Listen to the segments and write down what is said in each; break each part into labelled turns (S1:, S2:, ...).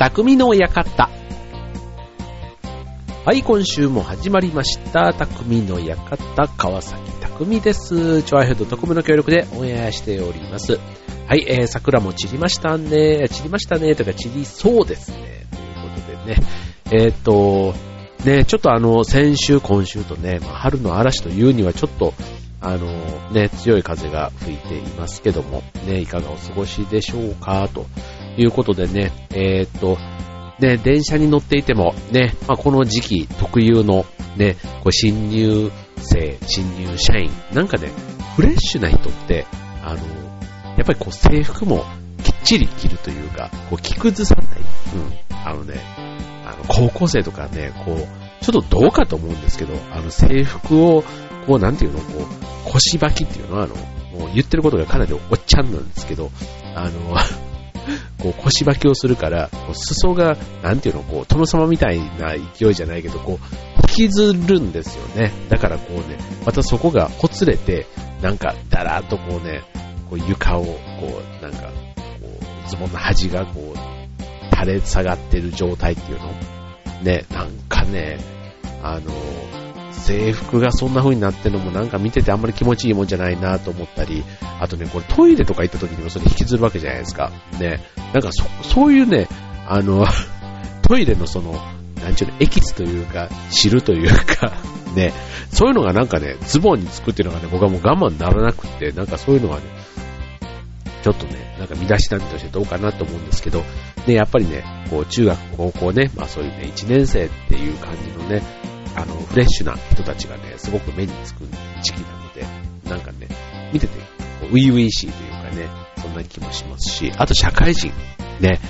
S1: 匠の館。はい、今週も始まりました。匠の館、川崎匠です。チョアヘッド特務の協力でオンエアしております。はい、えー、桜も散りましたね。散りましたね。とか散りそうですね。ということでね。えーっと、ね、ちょっとあの、先週、今週とね、まあ、春の嵐というにはちょっと、あの、ね、強い風が吹いていますけども、ね、いかがお過ごしでしょうか、ということでね、えーっと、ね、電車に乗っていても、ね、まあ、この時期特有の、ね、こう新入生、新入社員、なんかね、フレッシュな人って、あの、やっぱりこう制服もきっちり着るというか、こう着崩さない。うん。あのね、あの、高校生とかね、こう、ちょっとどうかと思うんですけど、あの制服を、こうなんていうの、こう、腰履きっていうのは、あの、もう言ってることがかなりおっちゃんなんですけど、あの、こう腰履きをするから、こう裾が、なんていうの、こう、殿様みたいな勢いじゃないけど、こう、引きずるんですよね。だからこうね、またそこがほつれて、なんか、だらーっとこうね、こう床を、こう、なんか、こう、ズボンの端がこう、垂れ下がってる状態っていうの？ね、なんかね、あの、制服がそんな風になってるのもなんか見ててあんまり気持ちいいもんじゃないなと思ったり、あとね、これトイレとか行った時にもそれ引きずるわけじゃないですか。ね。なんかそ、そういうね、あの、トイレのその、なんちゅうの、エキスというか、汁というか、ね、そういうのがなんかね、ズボンにつくっていうのがね、僕はもう我慢ならなくって、なんかそういうのがね、ちょっとね、なんか身だしなみとしてどうかなと思うんですけど、ね、やっぱりね、こう中学、高校ね、まあそういうね、1年生っていう感じのね、あの、フレッシュな人たちがね、すごく目につく時期なので、なんかね、見てて、こう、初々しいというかね、そんな気もしますし、あと社会人、ね、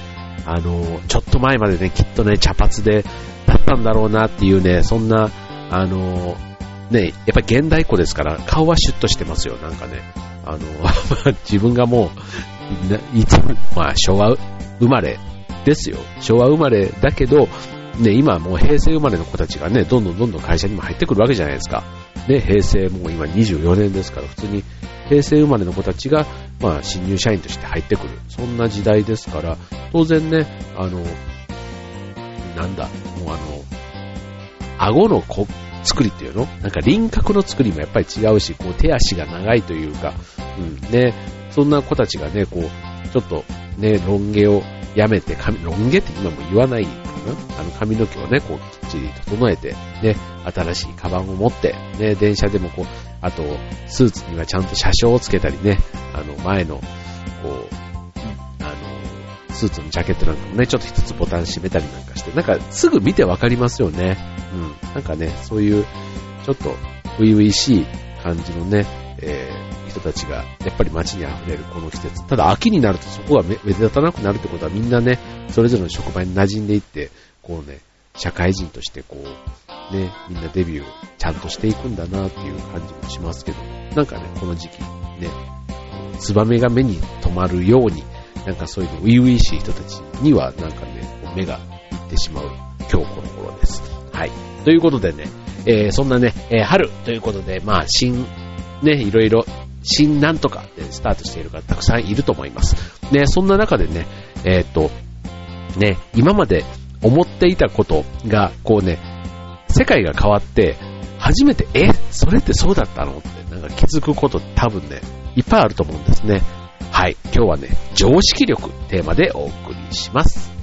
S1: あの、ちょっと前までね、きっとね、茶髪で、だったんだろうなっていうね、そんな、あの、ね、やっぱ現代っ子ですから、顔はシュッとしてますよ、なんかね。あの、自分がもう、いつも、まあ、昭和生まれですよ。昭和生まれだけど、ね、今もう平成生まれの子たちがね、どんどんどんどん会社にも入ってくるわけじゃないですか。ね、平成もう今24年ですから、普通に平成生まれの子たちが、まあ、新入社員として入ってくる。そんな時代ですから、当然ね、あの、なんだ、もうあの、顎のこ作りっていうの？なんか輪郭の作りもやっぱり違うし、こう手足が長いというか、うん、ね、そんな子たちがね、こう、ちょっとね、ロン毛をやめて、ロン毛って今も言わないかなあの髪の毛をね、こうきっちり整えて、ね、新しいカバンを持って、ね、電車でもこう、あと、スーツにはちゃんと車掌をつけたりね、あの、前の、こう、あの、スーツのジャケットなんかもね、ちょっと一つボタン閉めたりなんかして、なんかすぐ見てわかりますよね。うん。なんかね、そういう、ちょっと、初々しい感じのね、えー、人たちが、やっぱり街に溢れるこの季節。ただ秋になるとそこが目立たなくなるってことはみんなね、それぞれの職場に馴染んでいって、こうね、社会人としてこう、ね、みんなデビューちゃんとしていくんだなっていう感じもしますけど、なんかね、この時期、ね、ツバメが目に留まるように、なんかそういうの初々しい人たちにはなんかね、目がいってしまう今日この頃です。はい。ということでね、えー、そんなね、えー、春ということで、まあ、新、ね、いろいろ、新なんとかでスタートしている方たくさんいると思います。ね、そんな中でね、えーっと、ね、今まで思っていたことが、こうね、世界が変わって、初めて、え、それってそうだったのって、なんか気づくこと多分ね、いっぱいあると思うんですね。はい。今日はね、常識力テーマでお送りします。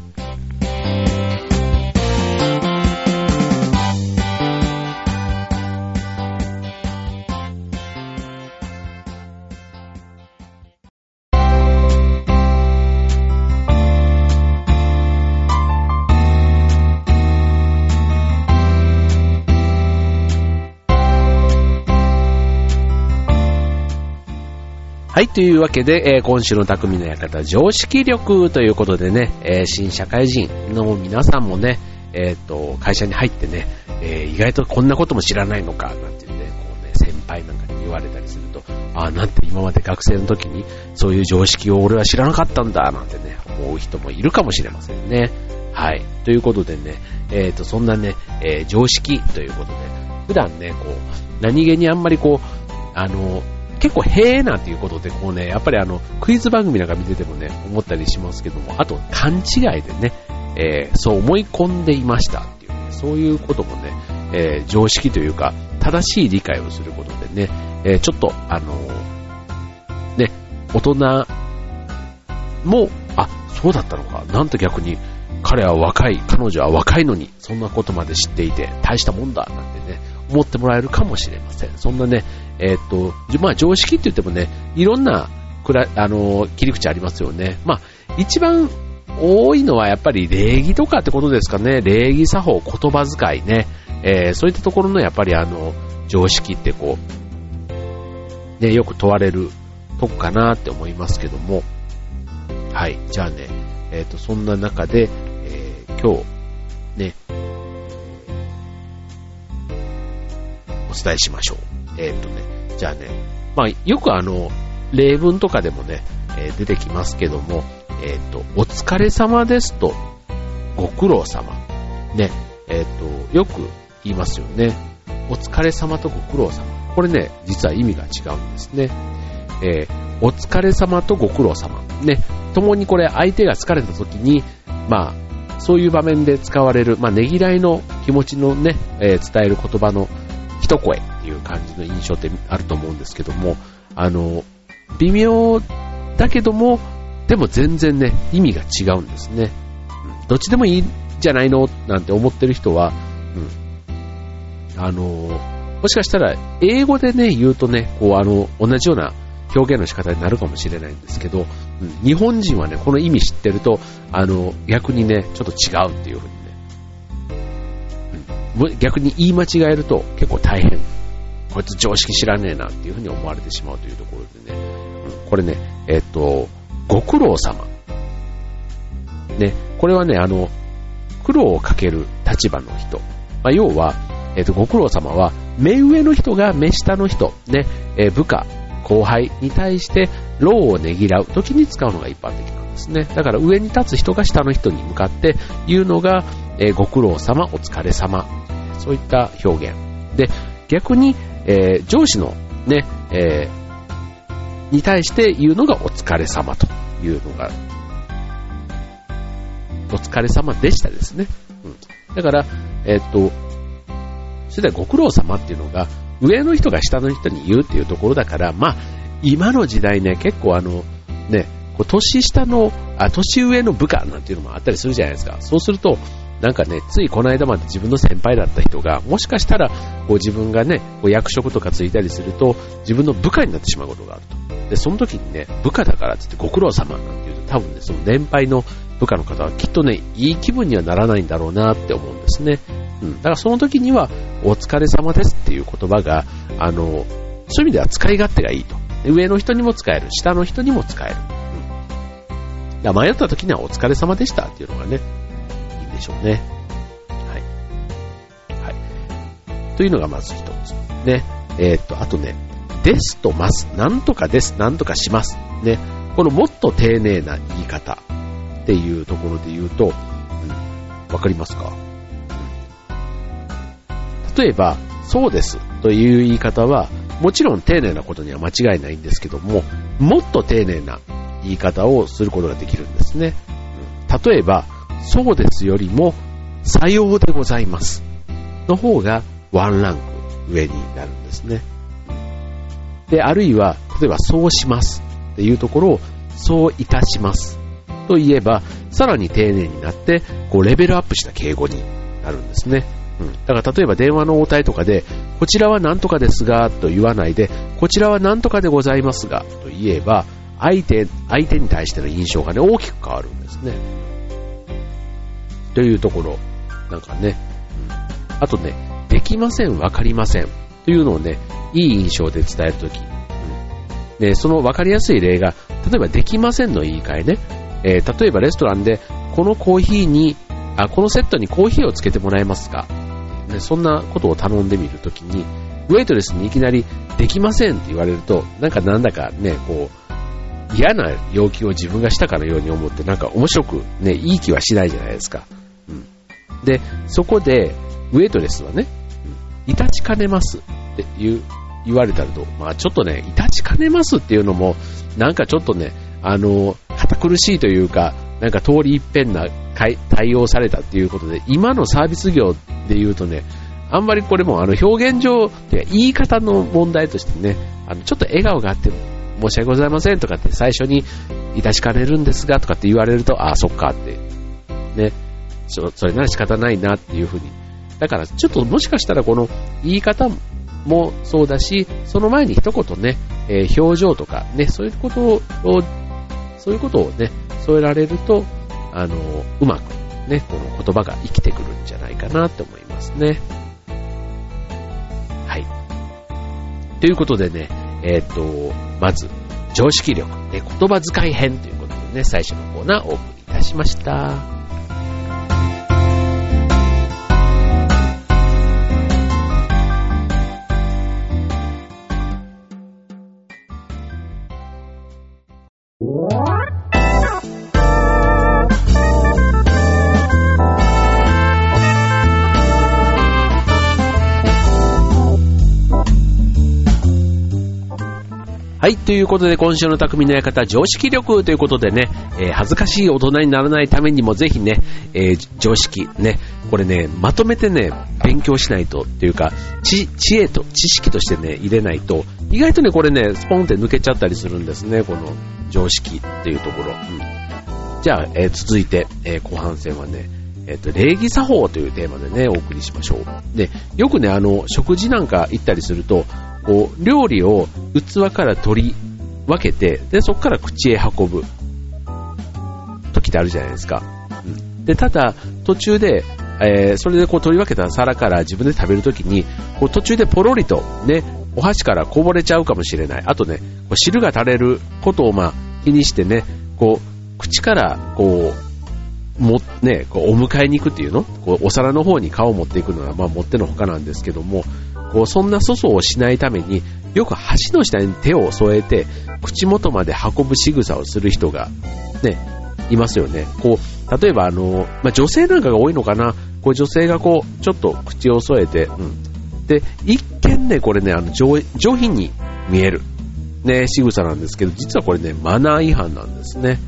S1: はい、というわけで、えー今週の匠の館、常識力ということでね、えー新社会人の皆さんもね、えっ、と、会社に入ってね、え意外とこんなことも知らないのか、なんていうね、こうね、先輩なんかに言われたりすると、ああ、なんて今まで学生の時に、そういう常識を俺は知らなかったんだ、なんてね、思う人もいるかもしれませんね。はい。ということでね、えっ、と、そんなね、え常識ということで、普段ね、こう、何気にあんまりこう、あの、結構、へえなんていうことで、こうね、やっぱりあの、クイズ番組なんか見ててもね、思ったりしますけども、あと、勘違いでね、えー、そう思い込んでいましたっていうね、そういうこともね、えー、常識というか、正しい理解をすることでね、えー、ちょっと、あのね、大人も、あ、そうだったのか、なんと逆に、彼は若い、彼女は若いのに、そんなことまで知っていて、大したもんだ、なんて、思ってもらえるかもしれません。そんなね、えー、っと、まあ常識って言ってもね、いろんな、くら、あの、切り口ありますよね。まあ、一番多いのはやっぱり礼儀とかってことですかね。礼儀作法、言葉遣いね。えー、そういったところのやっぱりあの、常識ってこう、ね、よく問われるとこかなって思いますけども。はい。じゃあね、えっ、と、そんな中で、えー、今日、お伝えしましょう。えっ、とね、じゃあね、まあ、よくあの、例文とかでもね、え出てきますけども、えっ、と、お疲れ様ですと、ご苦労様。ね、えっ、と、よく言いますよね。お疲れ様とご苦労様。これね、実は意味が違うんですね。えー、お疲れ様とご苦労様。ね、共にこれ相手が疲れた時に、まあ、そういう場面で使われる、まあ、ねぎらいの気持ちのね、えー、伝える言葉の一声っていう感じの印象ってあると思うんですけども、あの、微妙だけども、でも全然ね、意味が違うんですね。どっちでもいいんじゃないのなんて思ってる人は、うん、あの、もしかしたら英語でね、言うとね、こうあの、同じような表現の仕方になるかもしれないんですけど、うん、日本人はね、この意味知ってると、あの、逆にね、ちょっと違うっていうふうに、逆に言い間違えると結構大変。こいつ常識知らねえなっていうふうに思われてしまうというところでね、うん、これね、えっと、ご苦労様。ね、これはね、あの、苦労をかける立場の人。まあ、要は、えっ、と、ご苦労様は、目上の人が目下の人、ね、え、部下、後輩に対して労をねぎらう時に使うのが一般的なんですね。だから上に立つ人が下の人に向かって言うのが、えー、ご苦労様、お疲れ様。そういった表現。で、逆に、えー、上司のね、えー、に対して言うのがお疲れ様というのが、お疲れ様でしたですね。うん。だから、えっと、それではご苦労様っていうのが、上の人が下の人に言うっていうところだから、まあ、今の時代ね、結構あの、ね、こう年下の、あ、年上の部下なんていうのもあったりするじゃないですか。そうすると、なんかね、ついこの間まで自分の先輩だった人が、もしかしたら、こう自分がね、こう役職とかついたりすると、自分の部下になってしまうことがあると。で、その時にね、部下だからって言ってご苦労様なんて言うと、多分ね、その年配の部下の方はきっとね、いい気分にはならないんだろうなって思うんですね。うん。だからその時には、お疲れ様ですっていう言葉が、あの、そういう意味では使い勝手がいいと。上の人にも使える、下の人にも使える。うん。だ迷った時にはお疲れ様でしたっていうのがね、でしょうね。はい。はい。というのがまず一つ。ね。えー、っと、あとね、ですとます。なんとかです。なんとかします。ね。このもっと丁寧な言い方っていうところで言うと、うん、わかりますか？例えば、そうですという言い方は、もちろん丁寧なことには間違いないんですけども、もっと丁寧な言い方をすることができるんですね。うん例えば、そうですよりも、さようでございます。の方がワンランク上になるんですね。で、あるいは、例えば、そうしますっていうところを、そういたします。と言えば、さらに丁寧になって、こう、レベルアップした敬語になるんですね。うん。だから例えば電話の応対とかで、こちらは何とかですが、と言わないで、こちらは何とかでございますが、と言えば、相手、相手に対しての印象がね、大きく変わるんですね。というところ、なんかね、あとね、できません、わかりません。というのをね、いい印象で伝えるとき、で、そのわかりやすい例が、例えばできませんの言い換えね。えー、例えばレストランで、このコーヒーに、あ、このセットにコーヒーをつけてもらえますかね、そんなことを頼んでみるときに、ウェイトレスにいきなりできませんって言われると、なんかなんだかね、こう、嫌な要求を自分がしたかのように思って、なんか面白くね、いい気はしないじゃないですか。で、そこで、ウェイトレスはね、いたちかねますって言う、言われたらと、まあちょっとね、いたちかねますっていうのも、なんかちょっとね、あの、堅苦しいというか、なんか通り一遍な対応されたっていうことで、今のサービス業で言うとね、あんまりこれもあの表現上、言い方の問題としてね、あのちょっと笑顔があって申し訳ございませんとかって最初にいたしかねるんですがとかって言われると、ああ、そっかって、ね、そそれなら仕方ないなっていうふうに。だからちょっともしかしたらこの言い方もそうだし、その前に一言ね、えー、表情とかね、そういうことを、そういうことをね、添えられると、あの、うまくね、この言葉が生きてくるんじゃないかなって思いますね。はい。ということでね、えっ、と、まず、常識力、ね、言葉遣い編ということでね、最初のコーナーをお送りいたしました。はい、ということで今週の匠の館、常識力ということでね、えー、恥ずかしい大人にならないためにもぜひね、えー、常識、ね、これね、まとめてね、勉強しないとっていうか、知、知恵と、知識としてね、入れないと、意外とね、これね、スポンって抜けちゃったりするんですね、この常識っていうところ。うん、じゃあ、えー、続いて、え後半戦はね、えっ、と、礼儀作法というテーマでね、お送りしましょう。で、よくね、あの、食事なんか行ったりすると、こう、料理を器から取り分けて、で、そこから口へ運ぶ時ってあるじゃないですか。うん、で、ただ、途中で、えー、それでこう取り分けた皿から自分で食べるときに、こう途中でポロリとね、お箸からこぼれちゃうかもしれない。あとね、こう汁が垂れることをまあ気にしてね、こう、口からこう、も、ね、こうお迎えに行くっていうの？こうお皿の方に顔を持っていくのは、まあ、持ってのほかなんですけども、こう、そんな粗相をしないために、よく箸の下に手を添えて、口元まで運ぶ仕草をする人が、ね、いますよね。こう、例えばあの、まあ、女性なんかが多いのかな、こう女性がこう、ちょっと口を添えて、うん。で、一見ね、これね、あの上、上品に見える、ね、仕草なんですけど、実はこれね、マナー違反なんですね。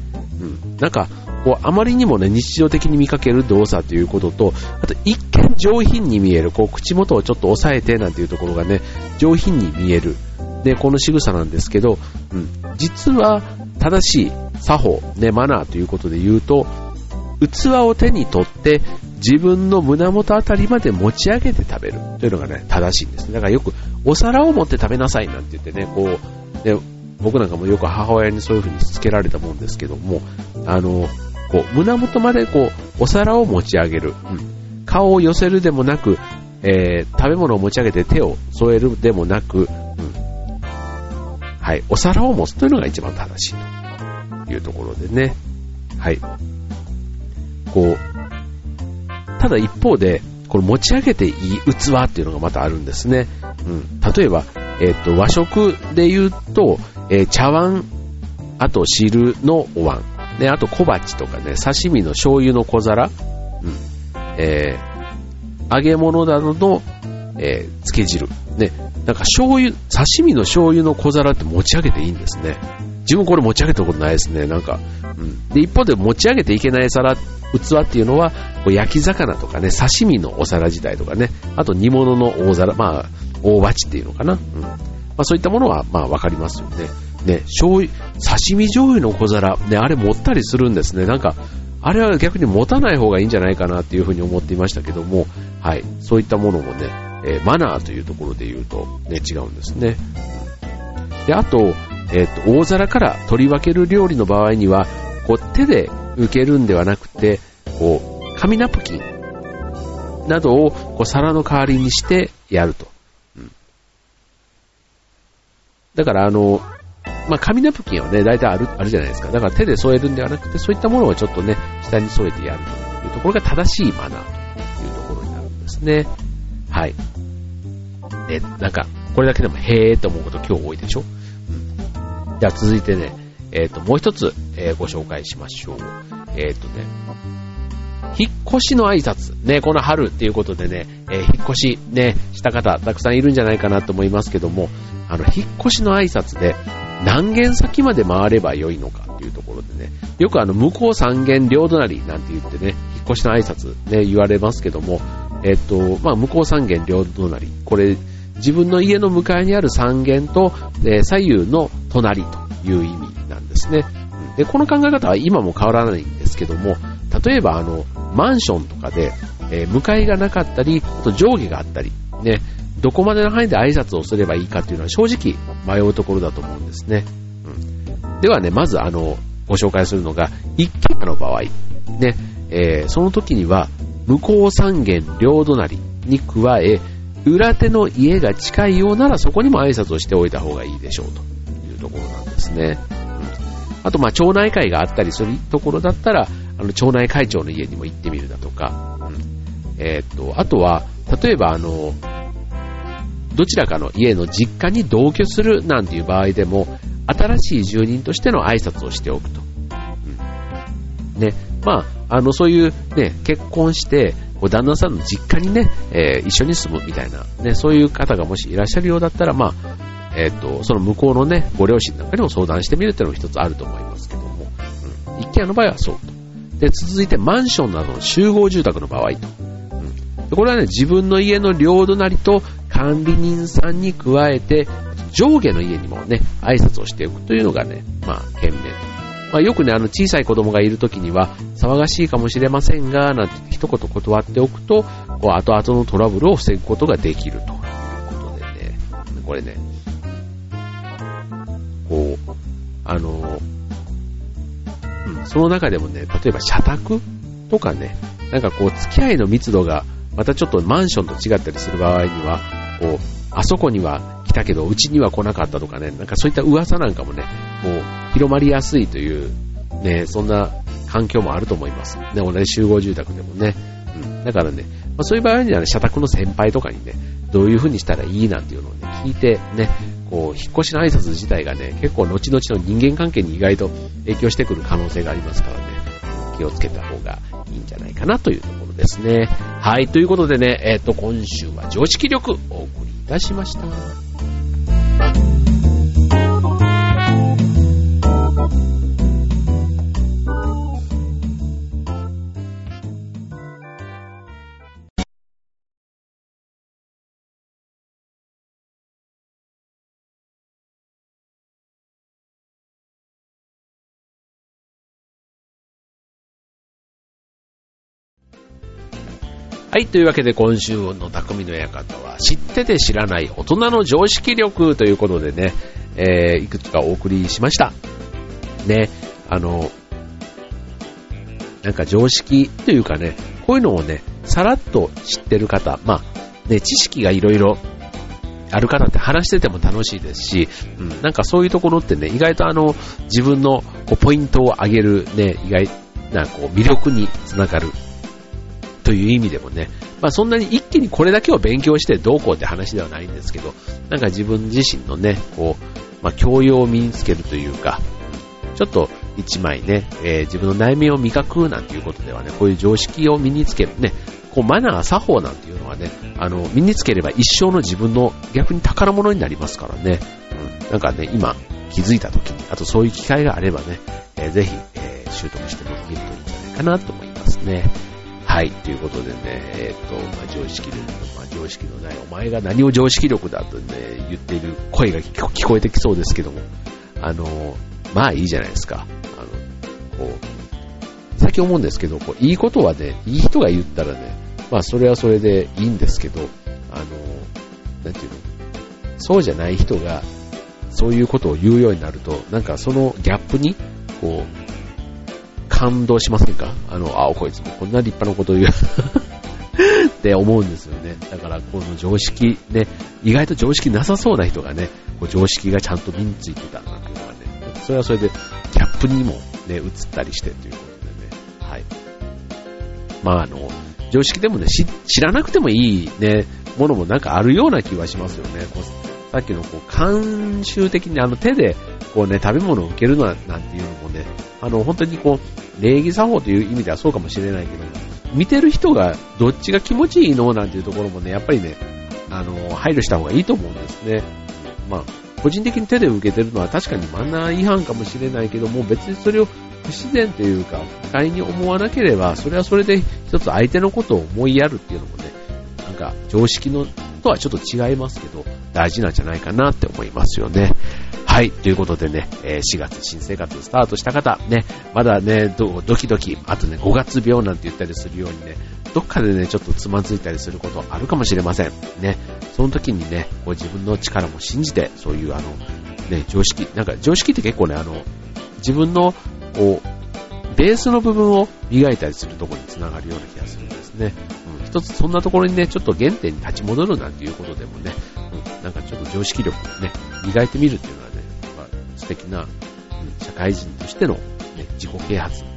S1: うん。なんか、こう、あまりにもね、日常的に見かける動作ということと、あと、一見上品に見える、こう、口元をちょっと押さえてなんていうところがね、上品に見える。で、この仕草なんですけど、うん、実は、正しい作法、ね、マナーということで言うと、器を手に取って、自分の胸元あたりまで持ち上げて食べるというのがね、正しいんです。だからよく、お皿を持って食べなさいなんて言ってね、こう、で僕なんかもよく母親にそういう風にしつけられたもんですけども、あの、こう、胸元までこう、お皿を持ち上げる。うん。顔を寄せるでもなく、えー、食べ物を持ち上げて手を添えるでもなく、うん。はい。お皿を持つというのが一番正しいというところでね。はい。こう、ただ一方で、これ持ち上げていい器っていうのがまたあるんですね。うん。例えば、えっ、ー、と、和食で言うと、えー、茶碗、あと汁のお椀。ね、あと小鉢とかね、刺身の醤油の小皿、うん、えー、揚げ物などの、えー、漬け汁、ね、なんか醤油、刺身の醤油の小皿って持ち上げていいんですね。自分これ持ち上げたことないですね、なんか。うん、で、一方で持ち上げていけない皿、器っていうのは、こう焼き魚とかね、刺身のお皿自体とかね、あと煮物の大皿、まあ、大鉢っていうのかな。うん。まあそういったものは、まあわかりますよね。ね、醤油、刺身醤油の小皿、ね、あれ持ったりするんですね。なんか、あれは逆に持たない方がいいんじゃないかなっていうふうに思っていましたけども、はい、そういったものもね、えー、マナーというところで言うと、ね、違うんですね。で、あと、えっ、ー、と、大皿から取り分ける料理の場合には、こう、手で受けるんではなくて、こう、紙ナプキンなどをこう皿の代わりにしてやると。うん、だから、あの、まあ、紙ナプキンはね、大体ある、あるじゃないですか。だから手で添えるんではなくて、そういったものをちょっとね、下に添えてやるというところが正しいマナーというところになるんですね。はい。で、なんか、これだけでもへーと思うこと今日多いでしょ？うん。じゃあ続いてね、えっ、ー、と、もう一つ、えー、ご紹介しましょう。えっ、ー、とね、引っ越しの挨拶。ね、この春っていうことでね、えー、引っ越しね、した方、たくさんいるんじゃないかなと思いますけども、あの、引っ越しの挨拶で、何軒先まで回ればよいのかっていうところでね、よくあの、向こう三軒両隣なんて言ってね、引っ越しの挨拶ね、言われますけども、えっと、まあ、向こう三軒両隣、これ、自分の家の向かいにある三軒と、えー、左右の隣という意味なんですね。で、この考え方は今も変わらないんですけども、例えばあの、マンションとかで、えー、向かいがなかったり、あと上下があったり、ね、どこまでの範囲で挨拶をすればいいかっていうのは正直迷うところだと思うんですね。うん、ではね、まずあの、ご紹介するのが、一軒家の場合、ね、えー、その時には、向こう三軒両隣に加え、裏手の家が近いようならそこにも挨拶をしておいた方がいいでしょうと。いうところなんですね。うん、あと、ま、町内会があったりするところだったら、あの、町内会長の家にも行ってみるだとか、うん、えー、っと、あとは、例えばあの、どちらかの家の実家に同居するなんていう場合でも、新しい住人としての挨拶をしておくと。うん、ね。まあ、あの、そういうね、結婚して、旦那さんの実家にね、えー、一緒に住むみたいな、ね、そういう方がもしいらっしゃるようだったら、まあ、えっ、ー、と、その向こうのね、ご両親なんかにも相談してみるっていうのも一つあると思いますけども、うん、一軒家の場合はそうと。で、続いてマンションなどの集合住宅の場合と。うん、これはね、自分の家の両隣と管理人さんに加えて、上下の家にもね、挨拶をしておくというのがね、まあ、賢明。まあ、よくね、あの、小さい子供がいるときには、騒がしいかもしれませんが、なんて一言断っておくと、こう、後々のトラブルを防ぐことができるということでね、これね、こう、あの、うん、その中でもね、例えば社宅とかね、なんかこう、付き合いの密度が、またちょっとマンションと違ったりする場合には、こう、あそこには来たけど、うちには来なかったとかね、なんかそういった噂なんかもね、もう広まりやすいという、ね、そんな環境もあると思います。ね、同じ集合住宅でもね。うん。だからね、まあ、そういう場合にはね、社宅の先輩とかにね、どういう風にしたらいいなんていうのをね、聞いてね、こう、引っ越しの挨拶自体がね、結構後々の人間関係に意外と影響してくる可能性がありますからね、気をつけた方がいいんじゃないかなというところですね。はい、ということでね、えっ、ー、と、今週は常識力お送りいたしました。はい、というわけで今週の匠の館は知ってて知らない大人の常識力ということでね、えー、いくつかお送りしました。ね、あの、なんか常識というかね、こういうのをね、さらっと知ってる方、まあ、ね、知識がいろいろある方って話してても楽しいですし、うん、なんかそういうところってね、意外とあの、自分のこうポイントを上げるね、意外なこう魅力につながるという意味でもね、まあそんなに一気にこれだけを勉強してどうこうって話ではないんですけど、なんか自分自身のね、こう、まあ教養を身につけるというか、ちょっと一枚ね、えー、自分の内面を磨くなんていうことではね、こういう常識を身につけるね、こうマナー、作法なんていうのはね、あの、身につければ一生の自分の逆に宝物になりますからね、うん、なんかね、今気づいた時に、あとそういう機会があればね、えー、ぜひ、えー、習得してみるといいんじゃないかなと思いますね。はい、ということでね、えっ、ー、と、まあ、常識力、まあ、常識のない、お前が何を常識力だとね、言っている声が聞こえてきそうですけども、あの、まあいいじゃないですか。あの、こう、最近思うんですけど、こう、いいことはね、いい人が言ったらね、まあそれはそれでいいんですけど、あの、なんていうの、そうじゃない人が、そういうことを言うようになると、なんかそのギャップに、こう、感動しませんか？あの、あ、こいつもこんな立派なこと言う って思うんですよね。だから、この常識ね、意外と常識なさそうな人がね、こう常識がちゃんと身についてたなんていうのはね、それはそれでギャップにもね、映ったりしてということでね、はい。まああの、常識でもね、知らなくてもいいね、ものもなんかあるような気はしますよね。さっきのこう、慣習的にあの手でこうね、食べ物を受けるのはなんていうのもね、あの、本当にこう、礼儀作法という意味ではそうかもしれないけど、見てる人がどっちが気持ちいいのなんていうところもね、やっぱりね、あの、配慮した方がいいと思うんですね。まあ、個人的に手で受けてるのは確かにマナー違反かもしれないけども、別にそれを不自然というか、不快に思わなければ、それはそれで一つ相手のことを思いやるっていうのもね、なんか常識のとはちょっと違いますけど、大事なんじゃないかなって思いますよね。はい。ということでね、え4月新生活スタートした方、ね、まだね、ドキドキ、あとね、5月病なんて言ったりするようにね、どっかでね、ちょっとつまずいたりすることあるかもしれません。ね。その時にね、こう自分の力も信じて、そういうあの、ね、常識、なんか常識って結構ね、あの、自分の、こう、ベースの部分を磨いたりするところにつながるような気がするんですね。うん、一つそんなところにね、ちょっと原点に立ち戻るなんていうことでもね、うん、なんかちょっと常識力をね、磨いてみるっていうのはね、まあ、素敵な、うん、社会人としての、ね、自己啓発に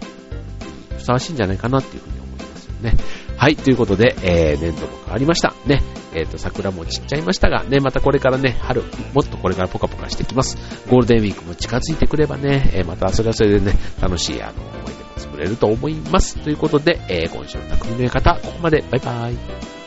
S1: ふさわしいんじゃないかなっていうふうに思いますよね。はい、ということで、えー、年度も変わりました。ね、えっ、ー、と、桜も散っちゃいましたが、ね、またこれからね、春、もっとこれからポカポカしてきます。ゴールデンウィークも近づいてくればね、えー、またそれはそれでね、楽しい、あの、思い出も作れると思います。ということで、えー、今週の匠の館、ここまで、バイバイ。